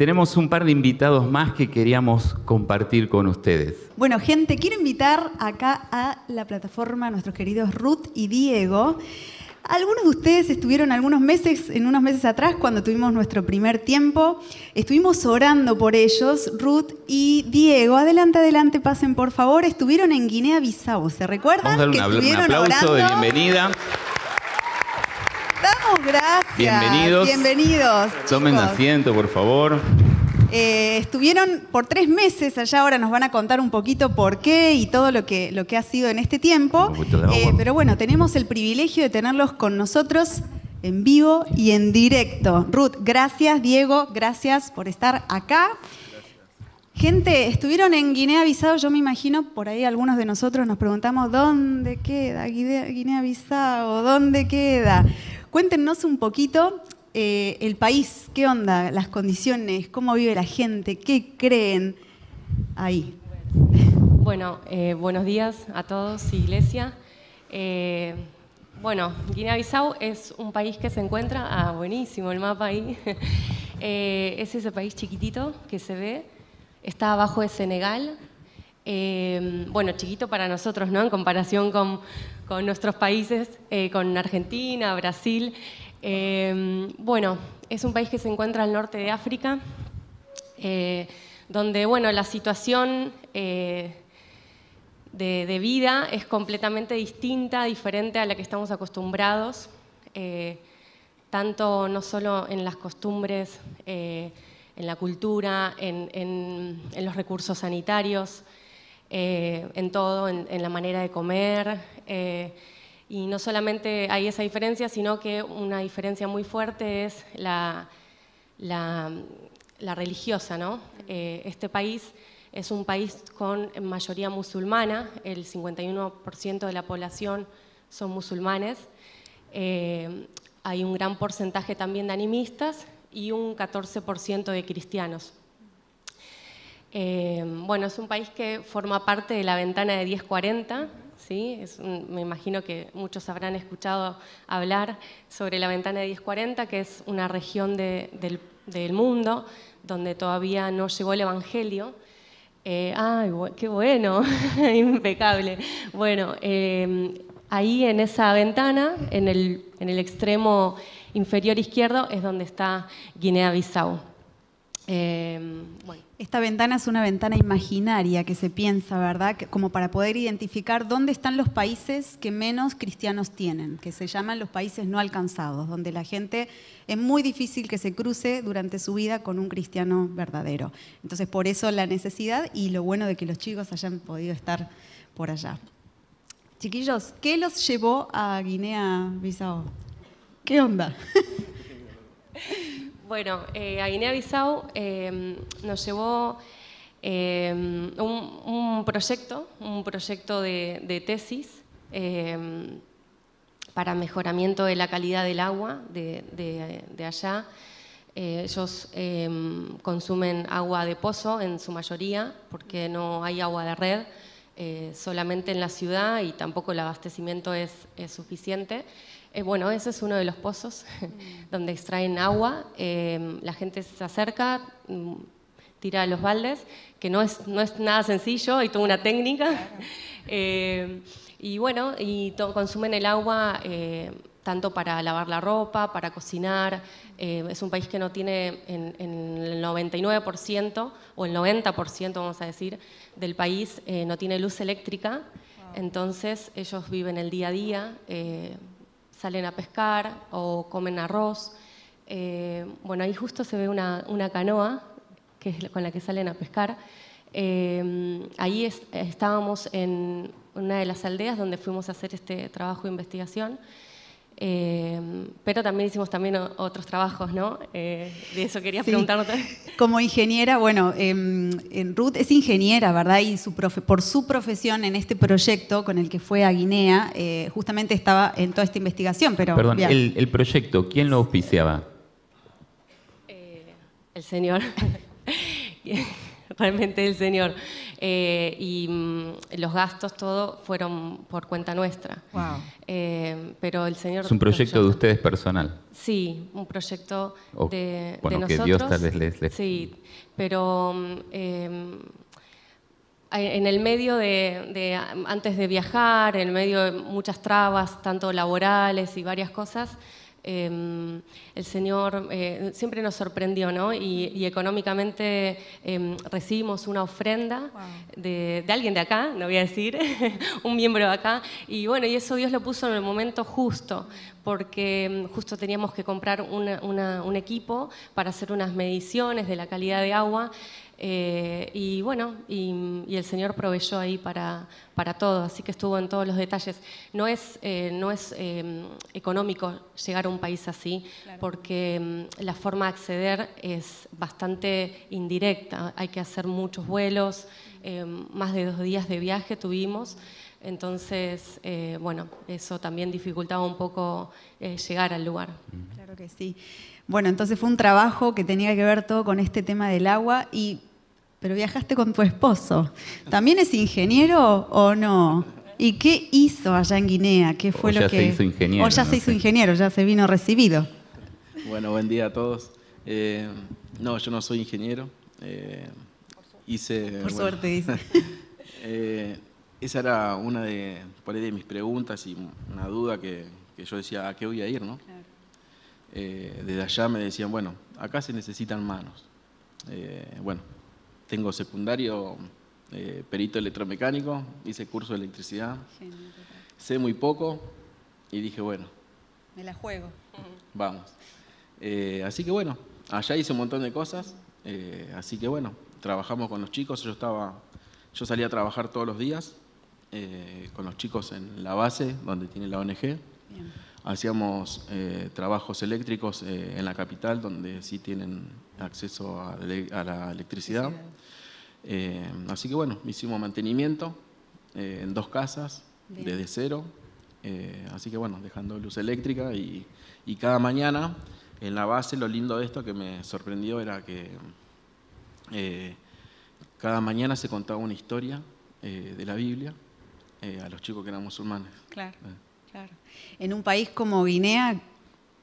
tenemos un par de invitados más que queríamos compartir con ustedes. Bueno, gente, quiero invitar acá a la plataforma a nuestros queridos Ruth y Diego. Algunos de ustedes estuvieron algunos meses, en unos meses atrás, cuando tuvimos nuestro primer tiempo. Estuvimos orando por ellos, Ruth y Diego. Adelante, adelante, pasen por favor. Estuvieron en Guinea-Bissau. ¿Se recuerdan? Vamos a darle un, un aplauso de bienvenida. Gracias. Bienvenidos. Bienvenidos. Tomen asiento, por favor. Eh, estuvieron por tres meses allá, ahora nos van a contar un poquito por qué y todo lo que, lo que ha sido en este tiempo. Eh, pero bueno, tenemos el privilegio de tenerlos con nosotros en vivo y en directo. Ruth, gracias. Diego, gracias por estar acá. Gente, estuvieron en Guinea-Bissau, yo me imagino, por ahí algunos de nosotros nos preguntamos, ¿dónde queda Guinea-Bissau? ¿Dónde queda? Cuéntenos un poquito eh, el país, ¿qué onda? Las condiciones, cómo vive la gente, qué creen ahí. Bueno, eh, buenos días a todos, Iglesia. Eh, bueno, Guinea-Bissau es un país que se encuentra, ah, buenísimo el mapa ahí, es ese país chiquitito que se ve, está abajo de Senegal. bueno, chiquito para nosotros, ¿no? En comparación con, con nuestros países, con Argentina, Brasil. Em, bueno, es un país que se encuentra al norte de África, eh, donde bueno, la situación eh, de, vida es completamente distinta, diferente a la que estamos acostumbrados, eh, tanto no solo en las costumbres, en la cultura, en, los recursos sanitarios, en todo, en, la manera de comer. Y no solamente hay esa diferencia, sino que una diferencia muy fuerte es la, religiosa. ¿no? Eh, este país es un país con mayoría musulmana, el 51% de la población son musulmanes. Eh, hay un gran porcentaje también de animistas y un 14% de cristianos. Eh, bueno, es un país que forma parte de la ventana de 1040, me imagino que muchos habrán escuchado hablar sobre la ventana de 1040, que es una región del, mundo donde todavía no llegó el Evangelio. Eh, ¡Ay, qué bueno! Impecable. Bueno, em, ahí en esa ventana, en el, en el extremo inferior izquierdo, es donde está Guinea-Bissau. Em, Esta ventana es una ventana imaginaria que se piensa, ¿verdad? Como para poder identificar dónde están los países que menos cristianos tienen, que se llaman los países no alcanzados, donde la gente es muy difícil que se cruce durante su vida con un cristiano verdadero. Entonces, por eso la necesidad y lo bueno de que los chicos hayan podido estar por allá. Chiquillos, ¿qué los llevó a Guinea-Bissau? ¿Qué onda? Bueno, eh, a Guinea-Bissau em, nos llevó em, un, proyecto, un proyecto de, tesis em, para mejoramiento de la calidad del agua de, allá. Eh, ellos consumen agua de pozo en su mayoría porque no hay agua de red. Eh, solamente en la ciudad y tampoco el abastecimiento es suficiente. Eh, bueno, ese es uno de los pozos donde extraen agua. Eh, la gente se acerca, mm, tira los baldes, que no es, no es nada sencillo, hay toda una técnica. Eh, y bueno, y consumen el agua tanto para lavar la ropa, para cocinar. es un país que no tiene en, el 99% o el 90%, vamos a decir, del país no tiene luz eléctrica. Entonces ellos viven el día a día salen a pescar o comen arroz. Eh, bueno, ahí justo se ve una, canoa que es con la que salen a pescar. Eh, ahí estábamos en una de las aldeas donde fuimos a hacer este trabajo de investigación. Eh, pero también hicimos también otros trabajos, ¿no? Eh, de eso quería sí. Como ingeniera, bueno, en Ruth es ingeniera, ¿verdad? Y su por su profesión en este proyecto con el que fue a Guinea, eh, justamente estaba en toda esta investigación. Pero, Perdón, el, el, proyecto, ¿quién lo auspiciaba? el señor. Realmente el señor. Eh, y mm, los gastos, todo fueron por cuenta nuestra. Eh, pero el Señor... Es un proyecto de ustedes personal. Sí, un proyecto de, bueno, que Dios tal vez les... Sí, pero... Em, en el medio de, antes de viajar, en el medio de muchas trabas, tanto laborales y varias cosas, Em, el Señor eh, siempre nos sorprendió, ¿no? Y, económicamente em, recibimos una ofrenda de, alguien de acá, no voy a decir, un miembro de acá, y bueno, y eso Dios lo puso en el momento justo, porque em, justo teníamos que comprar un equipo para hacer unas mediciones de la calidad de agua eh, y bueno, y, el Señor proveyó ahí para, para todo, así que estuvo en todos los detalles. No es, eh, no es eh, económico llegar a un país así, porque mm, la forma de acceder es bastante indirecta. Hay que hacer muchos vuelos, más de dos días de viaje tuvimos. Entonces, bueno, eso también dificultaba un poco llegar al lugar. Claro que sí. Bueno, entonces fue un trabajo que tenía que ver todo con este tema del agua y pero viajaste con tu esposo. ¿También es ingeniero o no? ¿Y qué hizo allá en Guinea? ¿Qué fue o lo ya que se hizo ingeniero? O ya se hizo ingeniero, ya se vino recibido. Bueno, buen día a todos. Eh, no, yo no soy ingeniero. Eh, hice. Por suerte dice. Eh, esa era una de, por ahí de mis preguntas y una duda que, yo decía, ¿a qué voy a ir, no? desde allá me decían, bueno, acá se necesitan manos. bueno, tengo secundario, eh, perito electromecánico, hice curso de electricidad. Sé muy poco y dije, bueno. Me la juego. Vamos. Eh, así que bueno, allá hice un montón de cosas. Eh, así que bueno, trabajamos con los chicos. Yo estaba, yo salía a trabajar todos los días con los chicos en la base donde tiene la ONG. Hacíamos trabajos eléctricos en la capital donde sí tienen acceso a, la electricidad. Eh, así que bueno, hicimos mantenimiento eh, en dos casas desde cero. Eh, así que bueno, dejando luz eléctrica y, cada mañana en la base lo lindo de esto que me sorprendió era que cada mañana se contaba una historia de la Biblia a los chicos que eran musulmanes. Claro, claro. En un país como Guinea,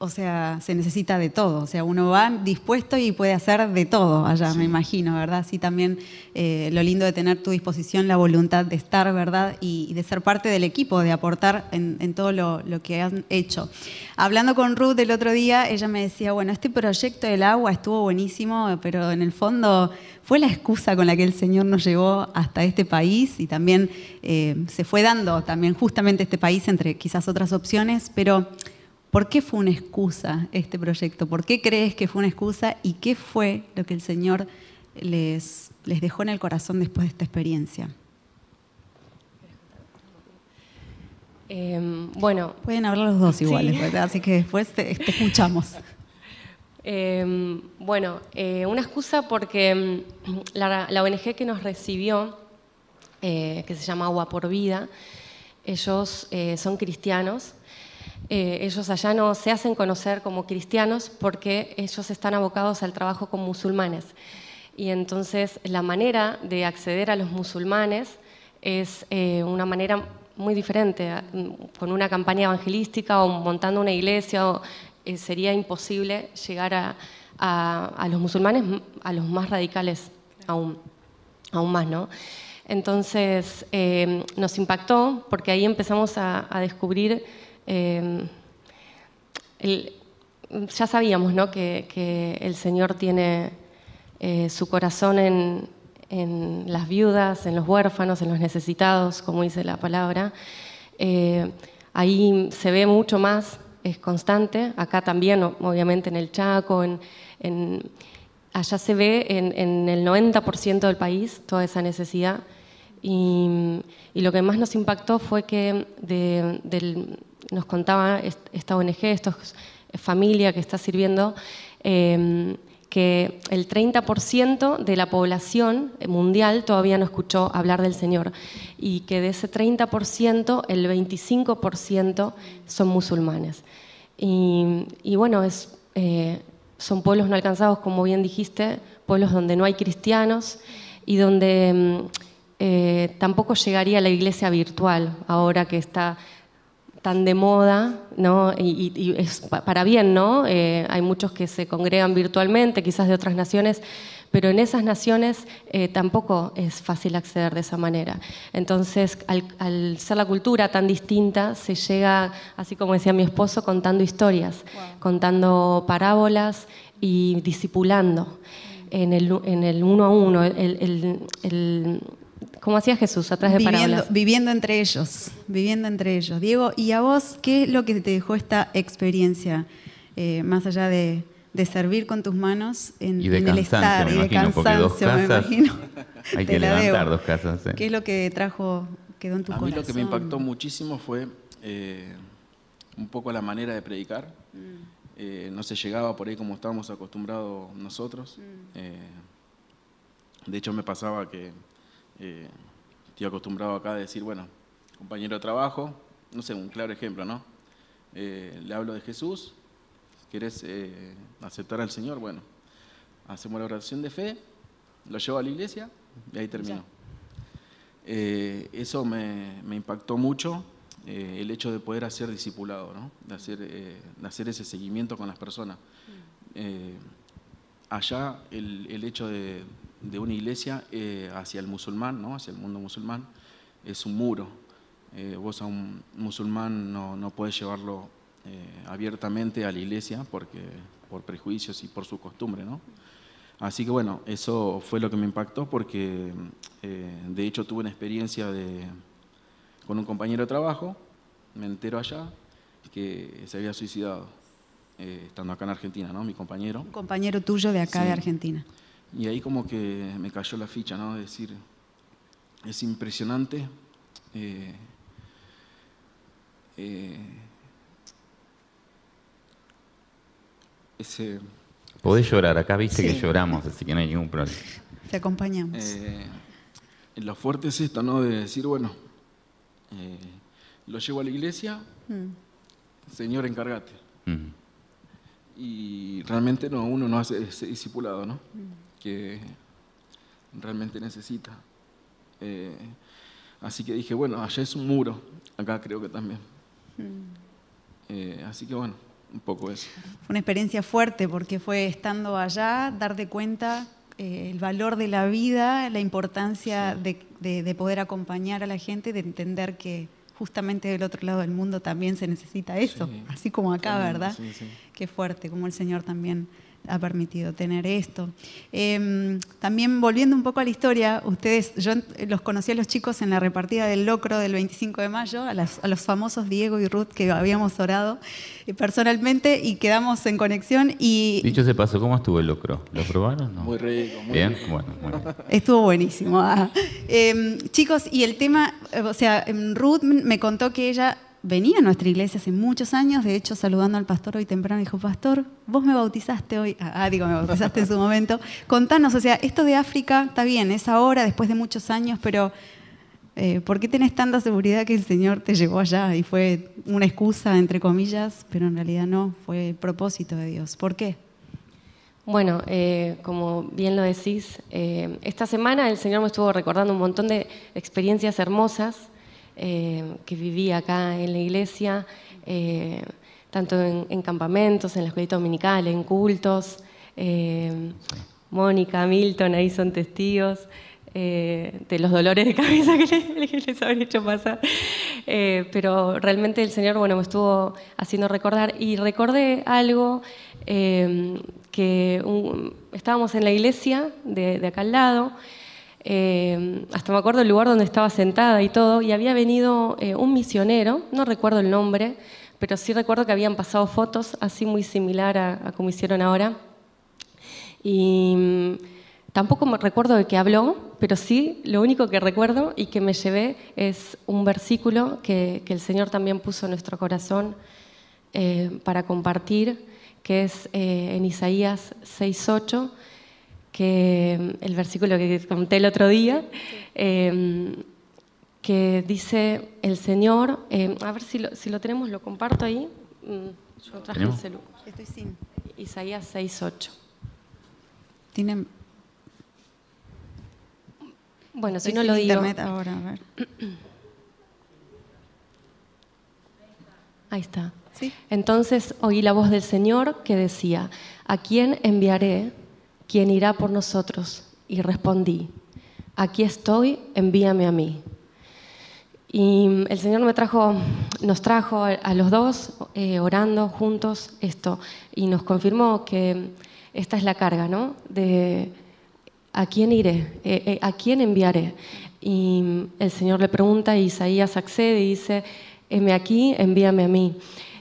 o sea, se necesita de todo. O sea, uno va dispuesto y puede hacer de todo allá, me imagino, ¿verdad? Sí, también eh, lo lindo de tener tu disposición, la voluntad de estar, ¿verdad? Y, de ser parte del equipo, de aportar en, todo lo, que han hecho. Hablando con Ruth el otro día, ella me decía, bueno, este proyecto del agua estuvo buenísimo, pero en el fondo fue la excusa con la que el Señor nos llevó hasta este país y también eh, se fue dando también justamente este país entre quizás otras opciones, pero ¿Por qué fue una excusa este proyecto? ¿Por qué crees que fue una excusa y qué fue lo que el Señor les, les dejó en el corazón después de esta experiencia? Em, bueno. Pueden hablar los dos iguales. Así que después te, escuchamos. Em, bueno, eh, una excusa porque em, la, ONG que nos recibió, eh, que se llama Agua por Vida, ellos eh, son cristianos eh, ellos allá no se hacen conocer como cristianos porque ellos están abocados al trabajo con musulmanes. Y entonces la manera de acceder a los musulmanes es eh, una manera muy diferente. Con una campaña evangelística o montando una iglesia eh, sería imposible llegar a, los musulmanes, a los más radicales aún, aún más, ¿no? Entonces nos impactó porque ahí empezamos a descubrir Em, ya sabíamos ¿no? que, el Señor tiene eh, su corazón en, las viudas, en los huérfanos, en los necesitados, como dice la palabra. Eh, ahí se ve mucho más, es constante. Acá también, obviamente, en el Chaco, en, allá se ve en, el 90% del país toda esa necesidad. Y, lo que más nos impactó fue que del, nos contaba esta ONG, esta familia que está sirviendo, em, que el 30% de la población mundial todavía no escuchó hablar del Señor y que de ese 30% el 25% son musulmanes. Y, bueno, es, eh, son pueblos no alcanzados, como bien dijiste, pueblos donde no hay cristianos y donde em, eh, tampoco llegaría la iglesia virtual, ahora que está tan de moda, ¿no? y, es para bien, ¿no? Eh, hay muchos que se congregan virtualmente, quizás de otras naciones, pero en esas naciones eh, tampoco es fácil acceder de esa manera. Entonces, al, ser la cultura tan distinta, se llega, así como decía mi esposo, contando historias, contando parábolas y discipulando en el, en el uno a uno, el, el como hacía Jesús, atrás de viviendo, parábolas. Viviendo entre ellos, viviendo entre ellos. Diego, ¿y a vos qué es lo que te dejó esta experiencia, eh, más allá de, servir con tus manos en, el estar y de cansancio, me imagino? Hay que levantar dos casas. ¿Qué es lo que trajo, quedó en tu a corazón? A mí lo que me impactó muchísimo fue eh, un poco la manera de predicar. Mm. Eh, no se llegaba por ahí como estábamos acostumbrados nosotros. Mm. de hecho, me pasaba que eh, estoy acostumbrado acá a decir, bueno, compañero de trabajo, no sé, un claro ejemplo, ¿no? Eh, le hablo de Jesús, ¿querés eh, aceptar al Señor? Bueno, hacemos la oración de fe, lo llevo a la iglesia y ahí termino. eso me, impactó mucho, el hecho de poder hacer discipulado, ¿no? de, hacer, de hacer ese seguimiento con las personas. Mm. allá el hecho de, de una iglesia eh, hacia el musulmán, ¿no? hacia el mundo musulmán, es un muro. Eh, vos a un musulmán no, no puedes llevarlo eh, abiertamente a la iglesia porque, por prejuicios y por su costumbre. ¿no? Así que bueno, eso fue lo que me impactó porque de hecho tuve una experiencia de, con un compañero de trabajo, me entero allá, que se había suicidado, estando acá en Argentina, ¿no? mi compañero. Un compañero tuyo de acá de Argentina. Y ahí como que me cayó la ficha, ¿no? Es decir, es impresionante. Eh, eh, ese, Podés llorar, acá viste que lloramos, así que no hay ningún problema. Te acompañamos. Eh, lo fuerte es esto, ¿no? De decir, bueno, eh, lo llevo a la iglesia, mm. Señor, encárgate. Mm. Y realmente no, uno no hace ese discipulado, ¿no? Mm que realmente necesita. Eh, así que dije, bueno, allá es un muro, acá creo que también. Mm. Eh, así que bueno, un poco eso. Fue una experiencia fuerte porque fue estando allá, darte cuenta eh, el valor de la vida, la importancia de, poder acompañar a la gente, de entender que justamente del otro lado del mundo también se necesita eso, así como acá, ¿verdad? Qué fuerte, como el Señor también ha permitido tener esto. Em, también volviendo un poco a la historia, ustedes, yo los conocí a los chicos en la repartida del locro del 25 de mayo, a, los famosos Diego y Ruth que habíamos orado eh, personalmente y quedamos en conexión. Y, Dicho se pasó, ¿cómo estuvo el locro? ¿Lo probaron? Muy rico, muy bien. Bueno, muy bien. Estuvo buenísimo. Ah. Em, chicos, y el tema, o sea, em, Ruth me contó que ella venía a nuestra iglesia hace muchos años, de hecho saludando al pastor hoy temprano, dijo, pastor, vos me bautizaste hoy, ah, ah, digo, me bautizaste en su momento, contanos, o sea, esto de África está bien, es ahora, después de muchos años, pero eh, ¿por qué tenés tanta seguridad que el Señor te llevó allá y fue una excusa, entre comillas, pero en realidad no, fue el propósito de Dios? ¿Por qué? Bueno, eh, como bien lo decís, eh, esta semana el Señor me estuvo recordando un montón de experiencias hermosas eh, que vivía acá en la iglesia, eh, tanto en, campamentos, en la escuelita dominical, en cultos. Eh, Mónica, Milton, ahí son testigos. de los dolores de cabeza que les, habría hecho pasar. pero realmente el Señor bueno, me estuvo haciendo recordar y recordé algo que estábamos en la iglesia de acá al lado eh, hasta me acuerdo el lugar donde estaba sentada y todo, y había venido eh, un misionero, no recuerdo el nombre, pero sí recuerdo que habían pasado fotos así muy similar a, como hicieron ahora. Y mm, tampoco me recuerdo de qué habló, pero sí lo único que recuerdo y que me llevé es un versículo que, el Señor también puso en nuestro corazón eh, para compartir, que es en Isaías 6.8 que el versículo que conté el otro día, em, que dice el Señor, em, a ver si lo, si lo, tenemos, lo comparto ahí. Mm, yo traje el celular. Estoy sin. Isaías 6.8. Tienen... Bueno, si no lo digo. Internet ahora, a ver. Ahí está. ¿Sí? Entonces oí la voz del Señor que decía, ¿a quién enviaré? ¿Quién irá por nosotros? Y respondí, aquí estoy, envíame a mí. Y el Señor me trajo, nos trajo a los dos eh, orando juntos esto y nos confirmó que esta es la carga, ¿no? De a quién iré, eh, eh, a quién enviaré. Y el Señor le pregunta y Isaías accede y dice, heme aquí, envíame a mí.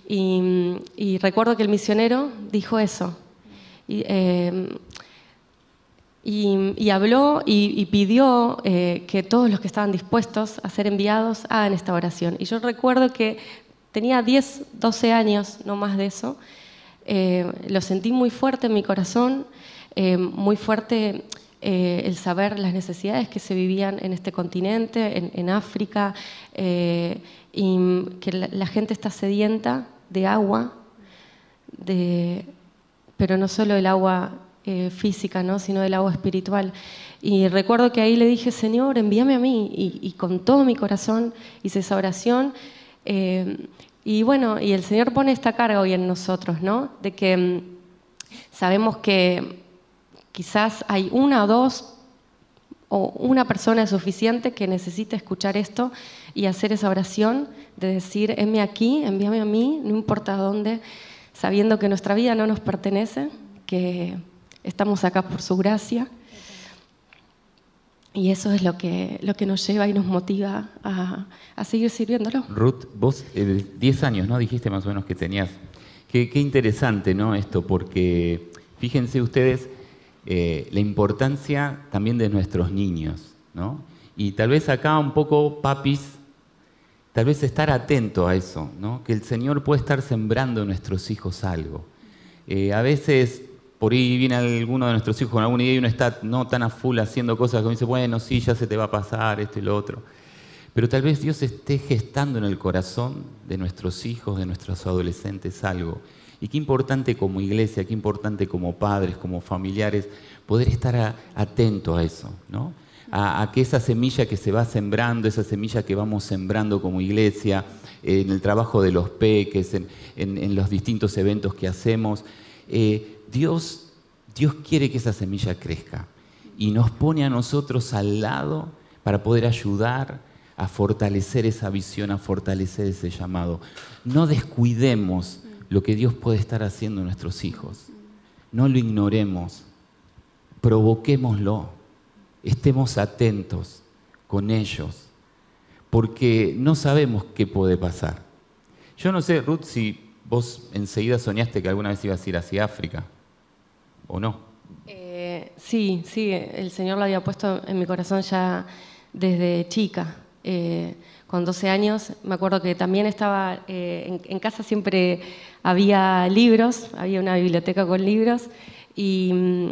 Y, recuerdo que el misionero dijo eso. Y, y, habló y, pidió eh, que todos los que estaban dispuestos a ser enviados hagan esta oración. Y yo recuerdo que tenía 10, 12 años, no más de eso. Eh, lo sentí muy fuerte en mi corazón, eh, muy fuerte el saber las necesidades que se vivían en este continente, en, África, y que la, gente está sedienta de agua, de, pero no solo el agua eh, física, ¿no? sino del agua espiritual. Y recuerdo que ahí le dije, Señor, envíame a mí, y, con todo mi corazón hice esa oración. Eh, y bueno, y el Señor pone esta carga hoy en nosotros, ¿no? De que mm, sabemos que quizás hay una o dos o una persona suficiente que necesita escuchar esto y hacer esa oración de decir, heme aquí, envíame a mí, no importa dónde, sabiendo que nuestra vida no nos pertenece, que estamos acá por su gracia. Y eso es lo que, lo que nos lleva y nos motiva a, seguir sirviéndolo. Ruth, vos 10 años, ¿no? Dijiste más o menos que tenías. Qué, interesante, ¿no? Esto, porque fíjense ustedes eh, la importancia también de nuestros niños, ¿no? Y tal vez acá un poco, papis, tal vez estar atento a eso, ¿no? Que el Señor puede estar sembrando en nuestros hijos algo. Eh, a veces por ahí viene alguno de nuestros hijos con alguna idea y uno está no tan a full haciendo cosas que dice, bueno, sí, ya se te va a pasar esto y lo otro. Pero tal vez Dios esté gestando en el corazón de nuestros hijos, de nuestros adolescentes algo. Y qué importante como iglesia, qué importante como padres, como familiares, poder estar atento a eso, ¿no? A, que esa semilla que se va sembrando, esa semilla que vamos sembrando como iglesia, en el trabajo de los peques, en, los distintos eventos que hacemos, eh, Dios, Dios quiere que esa semilla crezca y nos pone a nosotros al lado para poder ayudar a fortalecer esa visión, a fortalecer ese llamado. No descuidemos lo que Dios puede estar haciendo en nuestros hijos. No lo ignoremos, provoquémoslo, estemos atentos con ellos, porque no sabemos qué puede pasar. Yo no sé, Ruth, si vos enseguida soñaste que alguna vez ibas a ir hacia África. ¿o no? Eh, sí, sí, el Señor lo había puesto en mi corazón ya desde chica. Eh, con 12 años, me acuerdo que también estaba, eh, en, casa siempre había libros, había una biblioteca con libros, y mm,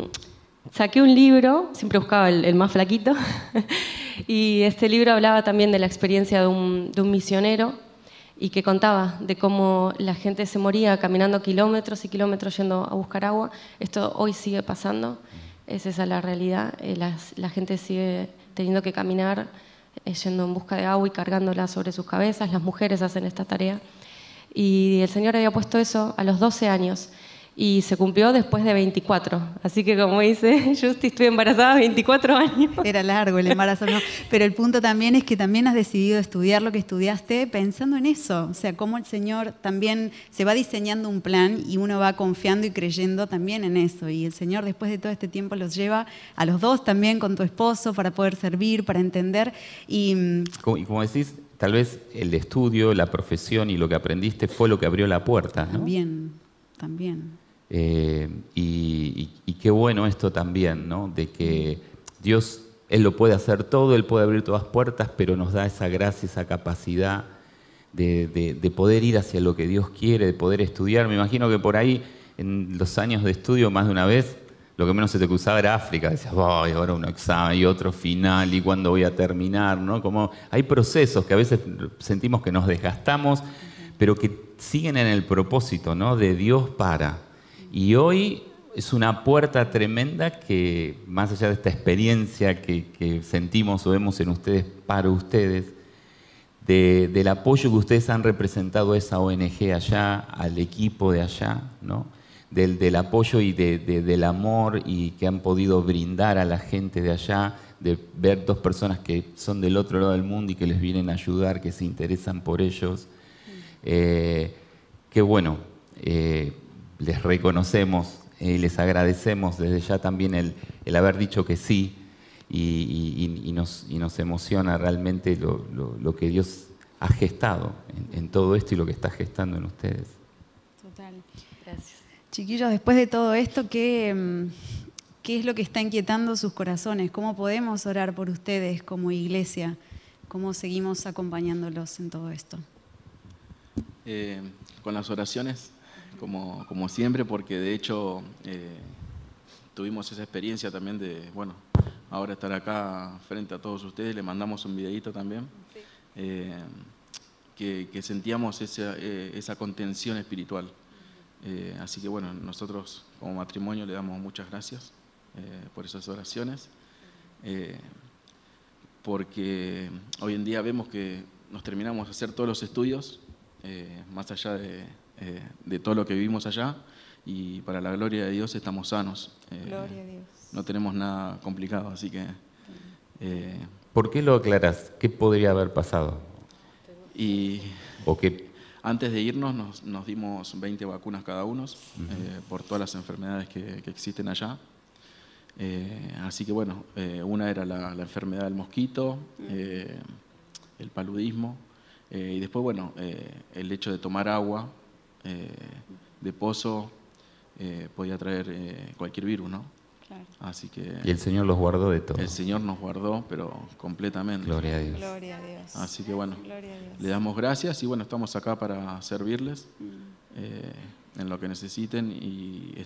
saqué un libro, siempre buscaba el, más flaquito, y este libro hablaba también de la experiencia de un, de un misionero y que contaba de cómo la gente se moría caminando kilómetros y kilómetros yendo a buscar agua. Esto hoy sigue pasando, es esa la realidad. Eh, la gente sigue teniendo que caminar eh, yendo en busca de agua y cargándola sobre sus cabezas. Las mujeres hacen esta tarea. Y el Señor había puesto eso a los 12 años y se cumplió después de 24. Así que como dice Justi, estuve embarazada 24 años. Era largo el embarazo, ¿no? Pero el punto también es que también has decidido estudiar lo que estudiaste pensando en eso, o sea, cómo el Señor también se va diseñando un plan y uno va confiando y creyendo también en eso. Y el Señor después de todo este tiempo los lleva a los dos también con tu esposo para poder servir, para entender. Y mm, como, y como decís, tal vez el estudio, la profesión y lo que aprendiste fue lo que abrió la puerta, ¿no? También, también. Eh, y, qué bueno esto también, ¿no? De que Dios, Él lo puede hacer todo, Él puede abrir todas puertas, pero nos da esa gracia, esa capacidad de, poder ir hacia lo que Dios quiere, de poder estudiar. Me imagino que por ahí, en los años de estudio, más de una vez, lo que menos se te cruzaba era África. Decías, voy ahora un examen y otro final, y cuándo voy a terminar, ¿no? Como hay procesos que a veces sentimos que nos desgastamos, pero que siguen en el propósito, ¿no? De Dios para. Y hoy es una puerta tremenda que, más allá de esta experiencia que, sentimos o vemos en ustedes para ustedes, del apoyo que ustedes han representado a esa ONG allá, al equipo de allá, ¿no? del, apoyo y del amor y que han podido brindar a la gente de allá, de ver dos personas que son del otro lado del mundo y que les vienen a ayudar, que se interesan por ellos. Eh, que bueno, eh, les reconocemos y les agradecemos desde ya también el, haber dicho que sí y, nos, nos, emociona realmente lo, que Dios ha gestado en, en todo esto y lo que está gestando en ustedes. Total. Gracias. Chiquillos, después de todo esto, ¿qué, mm, ¿qué es lo que está inquietando sus corazones? ¿Cómo podemos orar por ustedes como iglesia? ¿Cómo seguimos acompañándolos en todo esto? Eh, con las oraciones, como, como, siempre, porque de hecho eh, tuvimos esa experiencia también de, bueno, ahora estar acá frente a todos ustedes, le mandamos un videito también, eh, que, que, sentíamos esa, esa contención espiritual. Eh, así que bueno, nosotros como matrimonio le damos muchas gracias eh, por esas oraciones, eh, porque hoy en día vemos que nos terminamos de hacer todos los estudios, más allá de, de, todo lo que vivimos allá, y para la gloria de Dios estamos sanos. gloria a Dios. No tenemos nada complicado, así que... ¿Por qué lo aclaras? ¿Qué podría haber pasado? Y, ¿O qué antes de irnos nos, dimos 20 vacunas cada uno eh, por todas las enfermedades que, existen allá. Eh, así que bueno, eh, una era la, enfermedad del mosquito, el paludismo, y después bueno, el hecho de tomar agua de pozo podía traer cualquier virus, ¿no? Así que, y el Señor los guardó de todo. El Señor nos guardó, pero completamente. Gloria a Dios. Gloria a Dios. Así que bueno, le damos gracias y bueno, estamos acá para servirles mm. eh, en lo que necesiten y,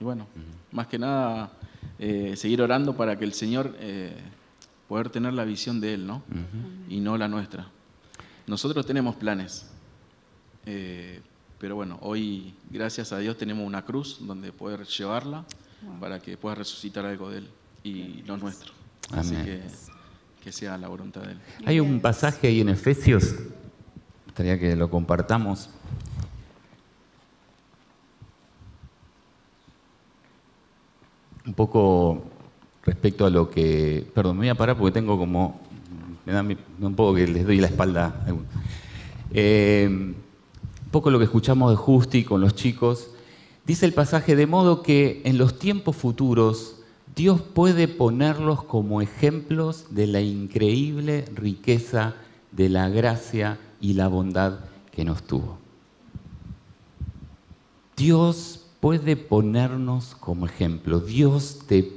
bueno, más que nada eh, seguir orando para que el Señor eh, poder tener la visión de Él, ¿no? Y no la nuestra. Nosotros tenemos planes, pero bueno, hoy gracias a Dios tenemos una cruz donde poder llevarla para que pueda resucitar algo de Él y lo nuestro. Así que que sea la voluntad de Él. Hay un pasaje ahí en Efesios, gustaría que lo compartamos. Un poco respecto a lo que. Perdón, me voy a parar porque tengo como. Me da un poco que les doy la espalda. Eh, un poco lo que escuchamos de Justi con los chicos. Dice el pasaje, de modo que en los tiempos futuros Dios puede ponerlos como ejemplos de la increíble riqueza de la gracia y la bondad que nos tuvo. Dios puede ponernos como ejemplo. Dios te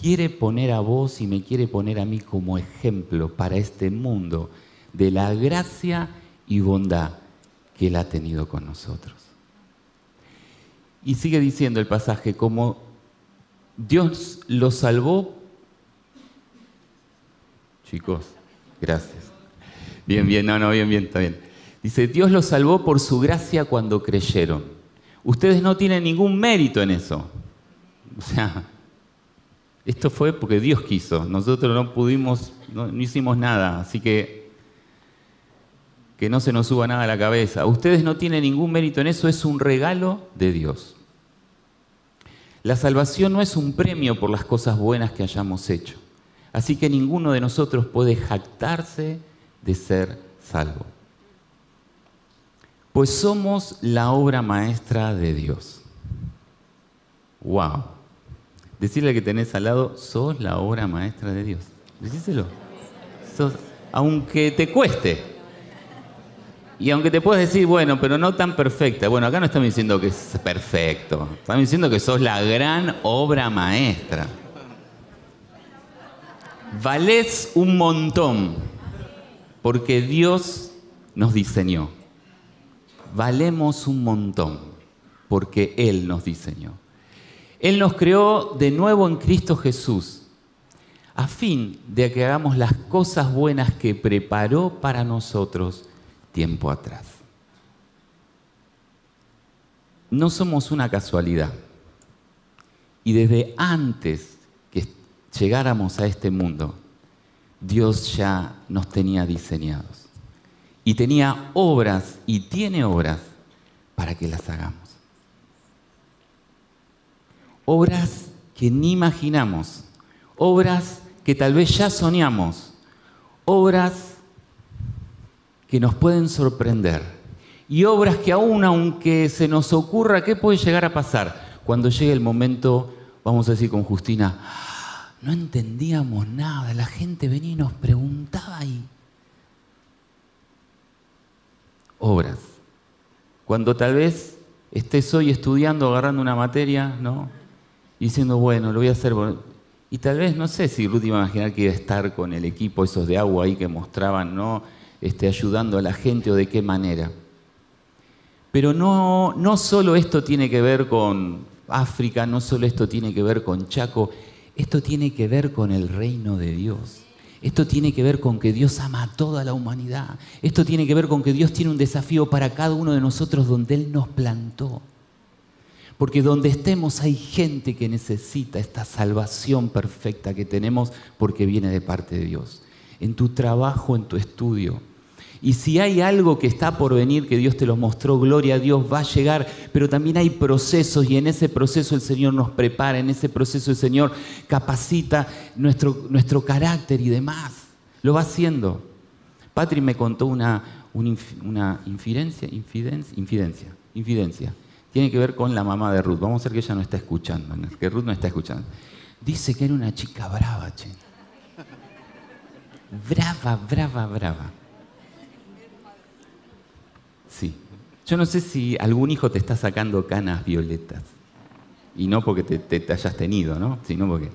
quiere poner a vos y me quiere poner a mí como ejemplo para este mundo de la gracia y bondad que Él ha tenido con nosotros. Y sigue diciendo el pasaje, como Dios lo salvó. Chicos, gracias. Bien, bien, no, no, bien, bien, está bien. Dice, Dios los salvó por su gracia cuando creyeron. Ustedes no tienen ningún mérito en eso. O sea, esto fue porque Dios quiso. Nosotros no pudimos, no hicimos nada. Así que que no se nos suba nada a la cabeza. Ustedes no tienen ningún mérito en eso, es un regalo de Dios. La salvación no es un premio por las cosas buenas que hayamos hecho. Así que ninguno de nosotros puede jactarse de ser salvo. Pues somos la obra maestra de Dios. ¡Wow! Decirle que tenés al lado, sos la obra maestra de Dios. Decíselo. aunque te cueste. Y aunque te puedas decir, bueno, pero no tan perfecta, bueno, acá no estamos diciendo que es perfecto, estamos diciendo que sos la gran obra maestra. Valés un montón, porque Dios nos diseñó. Valemos un montón, porque Él nos diseñó. Él nos creó de nuevo en Cristo Jesús, a fin de que hagamos las cosas buenas que preparó para nosotros tiempo atrás. No somos una casualidad. Y desde antes que llegáramos a este mundo, Dios ya nos tenía diseñados. Y tenía obras y tiene obras para que las hagamos. Obras que ni imaginamos, obras que tal vez ya soñamos, obras que nos pueden sorprender y obras que aún aunque se nos ocurra qué puede llegar a pasar, cuando llegue el momento, vamos a decir con Justina, no entendíamos nada, la gente venía y nos preguntaba y... Obras. Cuando tal vez estés hoy estudiando, agarrando una materia, ¿no? Y diciendo, bueno, lo voy a hacer. Y tal vez, no sé si Ruth iba a imaginar que iba a estar con el equipo esos de agua ahí que mostraban, ¿no? Este, ayudando a la gente o de qué manera. Pero no, no solo esto tiene que ver con África, no solo esto tiene que ver con Chaco, esto tiene que ver con el reino de Dios. Esto tiene que ver con que Dios ama a toda la humanidad. Esto tiene que ver con que Dios tiene un desafío para cada uno de nosotros donde Él nos plantó. Porque donde estemos hay gente que necesita esta salvación perfecta que tenemos porque viene de parte de Dios. En tu trabajo, en tu estudio, y si hay algo que está por venir, que Dios te lo mostró, gloria a Dios, va a llegar, pero también hay procesos y en ese proceso el Señor nos prepara, en ese proceso el Señor capacita nuestro, nuestro carácter y demás. Lo va haciendo. Patri me contó una, una, infidencia, infidencia, infidencia, infidencia. Tiene que ver con la mamá de Ruth. Vamos a ver que ella no está escuchando, que Ruth no está escuchando. Dice que era una chica brava, che. Brava, brava, brava. Sí. Yo no sé si algún hijo te está sacando canas violetas. Y no porque te, hayas tenido, ¿no? Sino porque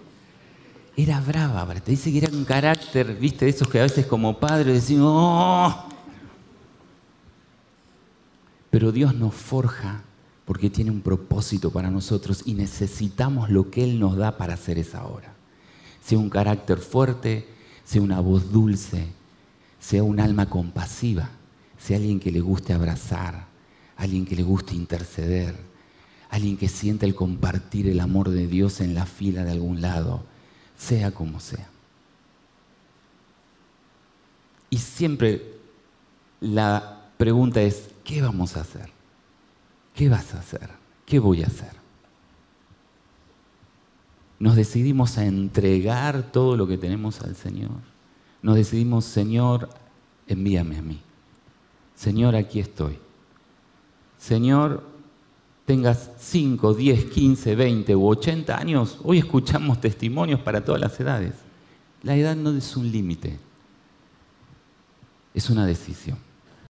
era brava, te dice que era un carácter, viste, de esos que a veces como padre decimos, ¡oh! Pero Dios nos forja porque tiene un propósito para nosotros y necesitamos lo que Él nos da para hacer esa obra. Sea un carácter fuerte, sea una voz dulce, sea un alma compasiva sea alguien que le guste abrazar, alguien que le guste interceder, alguien que sienta el compartir el amor de Dios en la fila de algún lado, sea como sea. Y siempre la pregunta es, ¿qué vamos a hacer? ¿Qué vas a hacer? ¿Qué voy a hacer? Nos decidimos a entregar todo lo que tenemos al Señor. Nos decidimos, Señor, envíame a mí. Señor, aquí estoy. Señor, tengas 5, 10, 15, 20 u 80 años, hoy escuchamos testimonios para todas las edades. La edad no es un límite, es una decisión.